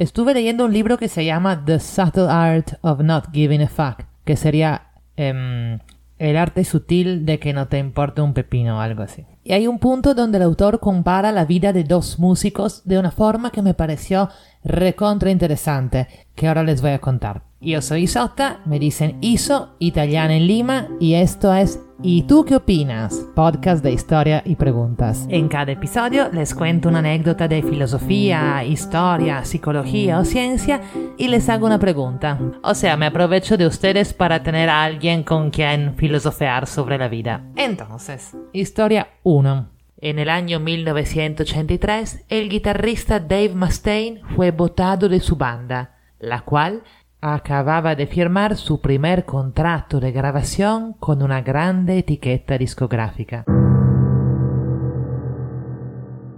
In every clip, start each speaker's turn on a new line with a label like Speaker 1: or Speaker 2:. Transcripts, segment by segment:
Speaker 1: estuve leyendo un libro que se llama The Subtle Art of Not Giving a Fuck, que sería em, el arte sutil de que no te importe un pepino o algo así. Y hay un punto donde el autor compara la vida de dos músicos de una forma que me pareció recontra interesante, que ahora les voy a contar. Yo soy Isotta, me dicen Iso, italiana en Lima, y esto es ¿Y tú qué opinas? Podcast de historia y preguntas. En cada episodio les cuento una anécdota de filosofía, historia, psicología o ciencia y les hago una pregunta. O sea, me aprovecho de ustedes para tener a alguien con quien filosofear sobre la vida. Entonces, historia 1. En el año 1983, el guitarrista Dave Mustaine fue votado de su banda, la cual acababa de firmar su primer contrato de grabación con una grande etiqueta discográfica.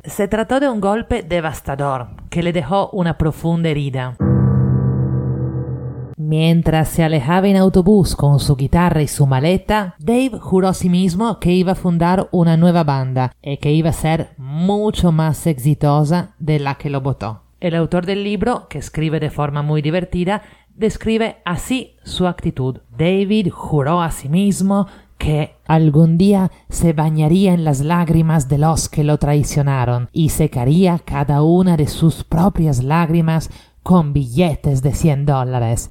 Speaker 1: Se trató de un golpe devastador que le dejó una profunda herida. Mientras se alejaba en autobús con su guitarra y su maleta, Dave juró a sí mismo que iba a fundar una nueva banda y que iba a ser mucho más exitosa de la que lo votó. El autor del libro, que escribe de forma muy divertida, describe así su actitud. David juró a sí mismo que algún día se bañaría en las lágrimas de los que lo traicionaron y secaría cada una de sus propias lágrimas con billetes de 100 dólares.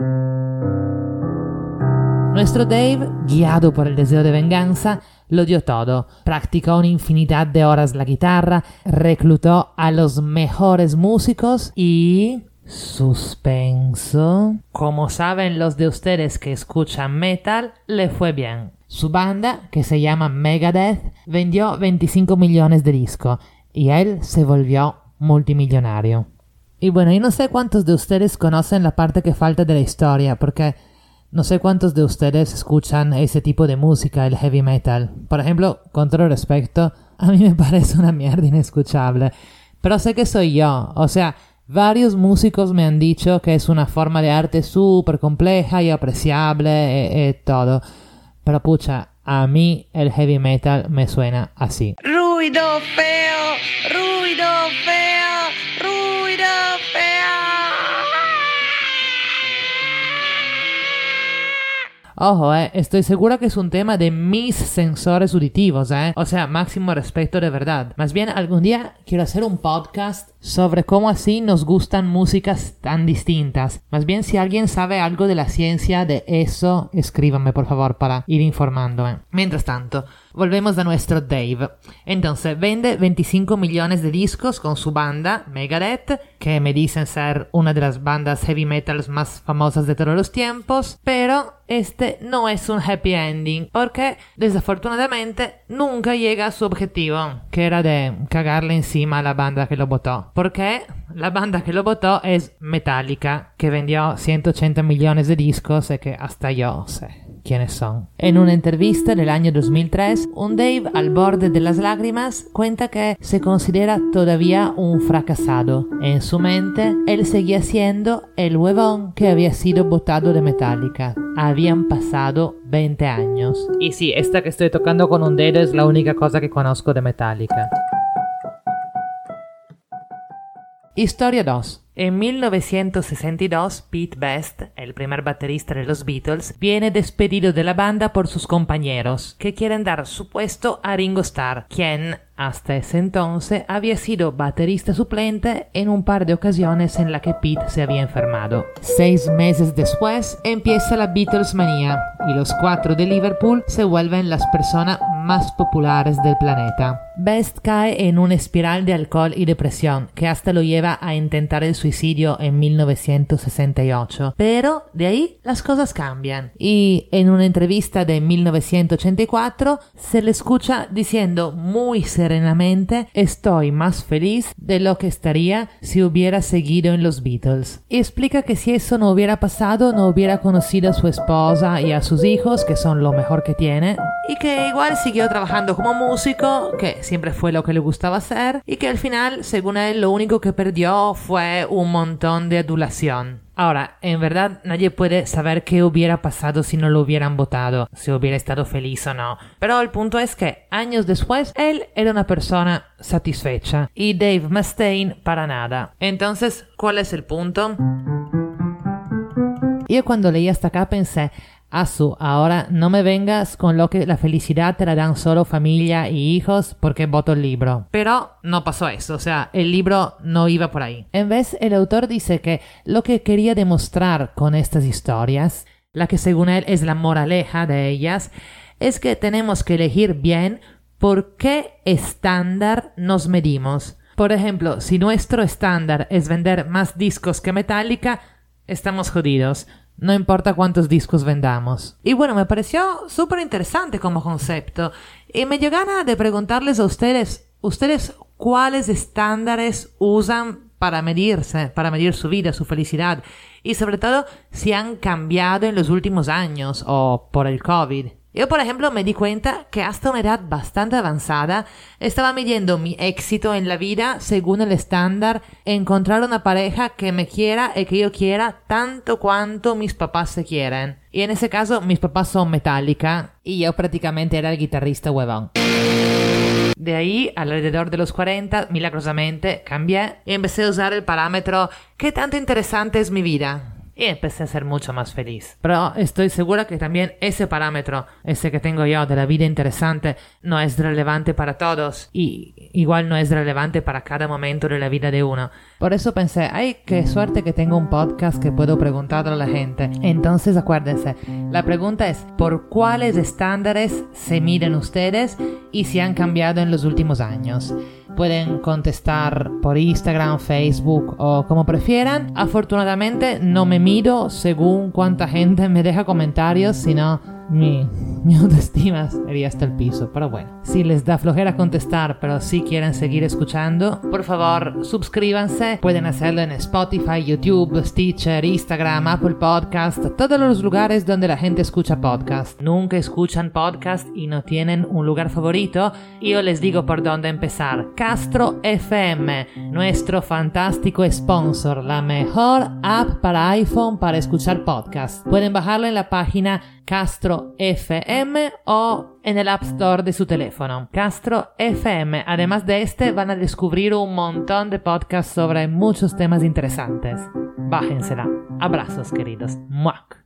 Speaker 1: Nuestro Dave, guiado por el deseo de venganza, lo dio todo. Practicó una infinidad de horas la guitarra, reclutó a los mejores músicos y Suspenso. Como saben los de ustedes que escuchan metal, le fue bien. Su banda, que se llama Megadeth, vendió 25 millones de discos y él se volvió multimillonario. Y bueno, yo no sé cuántos de ustedes conocen la parte que falta de la historia, porque no sé cuántos de ustedes escuchan ese tipo de música, el heavy metal. Por ejemplo, con todo respeto, a mí me parece una mierda inescuchable. Pero sé que soy yo, o sea, Varios músicos me han dicho que es una forma de arte súper compleja y apreciable y, y, todo. Pero pucha, a mí el heavy metal me suena así.
Speaker 2: Ruido feo, ruido feo, ruido
Speaker 1: Ojo, eh, estoy segura que es un tema de mis sensores auditivos, eh. O sea, máximo respeto de verdad. Más bien, algún día quiero hacer un podcast sobre cómo así nos gustan músicas tan distintas. Más bien, si alguien sabe algo de la ciencia de eso, escríbame por favor para ir informándome. Mientras tanto, Volvemos a nuestro Dave. Entonces, vende 25 millones de discos con su banda, Megadeth, que me dicen ser una de las bandas heavy metals más famosas de todos los tiempos, pero este no es un happy ending, porque desafortunadamente nunca llega a su objetivo, que era de cagarle encima a la banda que lo votó. Porque la banda que lo votó es Metallica, que vendió 180 millones de discos y que hasta yo sé quiénes son. En una entrevista del año 2003, un Dave al borde de las lágrimas cuenta que se considera todavía un fracasado. En su mente, él seguía siendo el huevón que había sido votado de Metallica. Habían pasado 20 años. Y sí, esta que estoy tocando con un dedo es la única cosa que conozco de Metallica. Historia 2. En 1962, Pete Best, el primer baterista de los Beatles, viene despedido de la banda por sus compañeros, que quieren dar su puesto a Ringo Starr, quien hasta ese entonces había sido baterista suplente en un par de ocasiones en la que Pete se había enfermado. Seis meses después empieza la Beatles manía y los cuatro de Liverpool se vuelven las personas más populares del planeta. Best cae en una espiral de alcohol y depresión que hasta lo lleva a intentar el suicidio en 1968. Pero de ahí las cosas cambian y en una entrevista de 1984 se le escucha diciendo muy serenamente estoy más feliz de lo que estaría si hubiera seguido en los Beatles. Y explica que si eso no hubiera pasado no hubiera conocido a su esposa y a sus hijos que son lo mejor que tiene y que igual siguió trabajando como músico, que siempre fue lo que le gustaba hacer, y que al final, según él, lo único que perdió fue un montón de adulación. Ahora, en verdad nadie puede saber qué hubiera pasado si no lo hubieran votado, si hubiera estado feliz o no. Pero el punto es que años después él era una persona satisfecha y Dave Mustaine para nada. Entonces, ¿cuál es el punto? Yo cuando leí hasta acá pensé, Asu, ahora no me vengas con lo que la felicidad te la dan solo familia y hijos porque voto el libro. Pero no pasó eso, o sea, el libro no iba por ahí. En vez, el autor dice que lo que quería demostrar con estas historias, la que según él es la moraleja de ellas, es que tenemos que elegir bien por qué estándar nos medimos. Por ejemplo, si nuestro estándar es vender más discos que Metallica, estamos jodidos no importa cuántos discos vendamos. Y bueno, me pareció súper interesante como concepto. Y me dio ganas de preguntarles a ustedes, ustedes cuáles estándares usan para medirse, para medir su vida, su felicidad. Y sobre todo si han cambiado en los últimos años o por el COVID. Yo, por ejemplo, me di cuenta que hasta una edad bastante avanzada estaba midiendo mi éxito en la vida según el estándar encontrar una pareja que me quiera y que yo quiera tanto cuanto mis papás se quieren. Y en ese caso, mis papás son Metallica y yo prácticamente era el guitarrista huevón. De ahí, alrededor de los 40, milagrosamente cambié y empecé a usar el parámetro ¿qué tanto interesante es mi vida? Y empecé a ser mucho más feliz. Pero estoy segura que también ese parámetro, ese que tengo yo de la vida interesante, no es relevante para todos y igual no es relevante para cada momento de la vida de uno. Por eso pensé, ay, qué suerte que tengo un podcast que puedo preguntar a la gente. Entonces acuérdense, la pregunta es, ¿por cuáles estándares se miden ustedes y si han cambiado en los últimos años? Pueden contestar por Instagram, Facebook o como prefieran. Afortunadamente no me miro según cuánta gente me deja comentarios, sino mi, mi autoestima sería hasta el piso. Pero bueno, si les da flojera contestar, pero si quieren seguir escuchando, por favor suscríbanse. Pueden hacerlo en Spotify, YouTube, Stitcher, Instagram, Apple Podcast, todos los lugares donde la gente escucha podcast. Nunca escuchan podcast y no tienen un lugar favorito. Yo les digo por dónde empezar. Castro FM, nuestro fantástico sponsor, la mejor app para iPhone para escuchar podcast. Pueden bajarlo en la página Castro FM o en el App Store de su teléfono. Castro FM. Además de este, van a descubrir un montón de podcasts sobre muchos temas interesantes. Bájensela. Abrazos, queridos. Muac.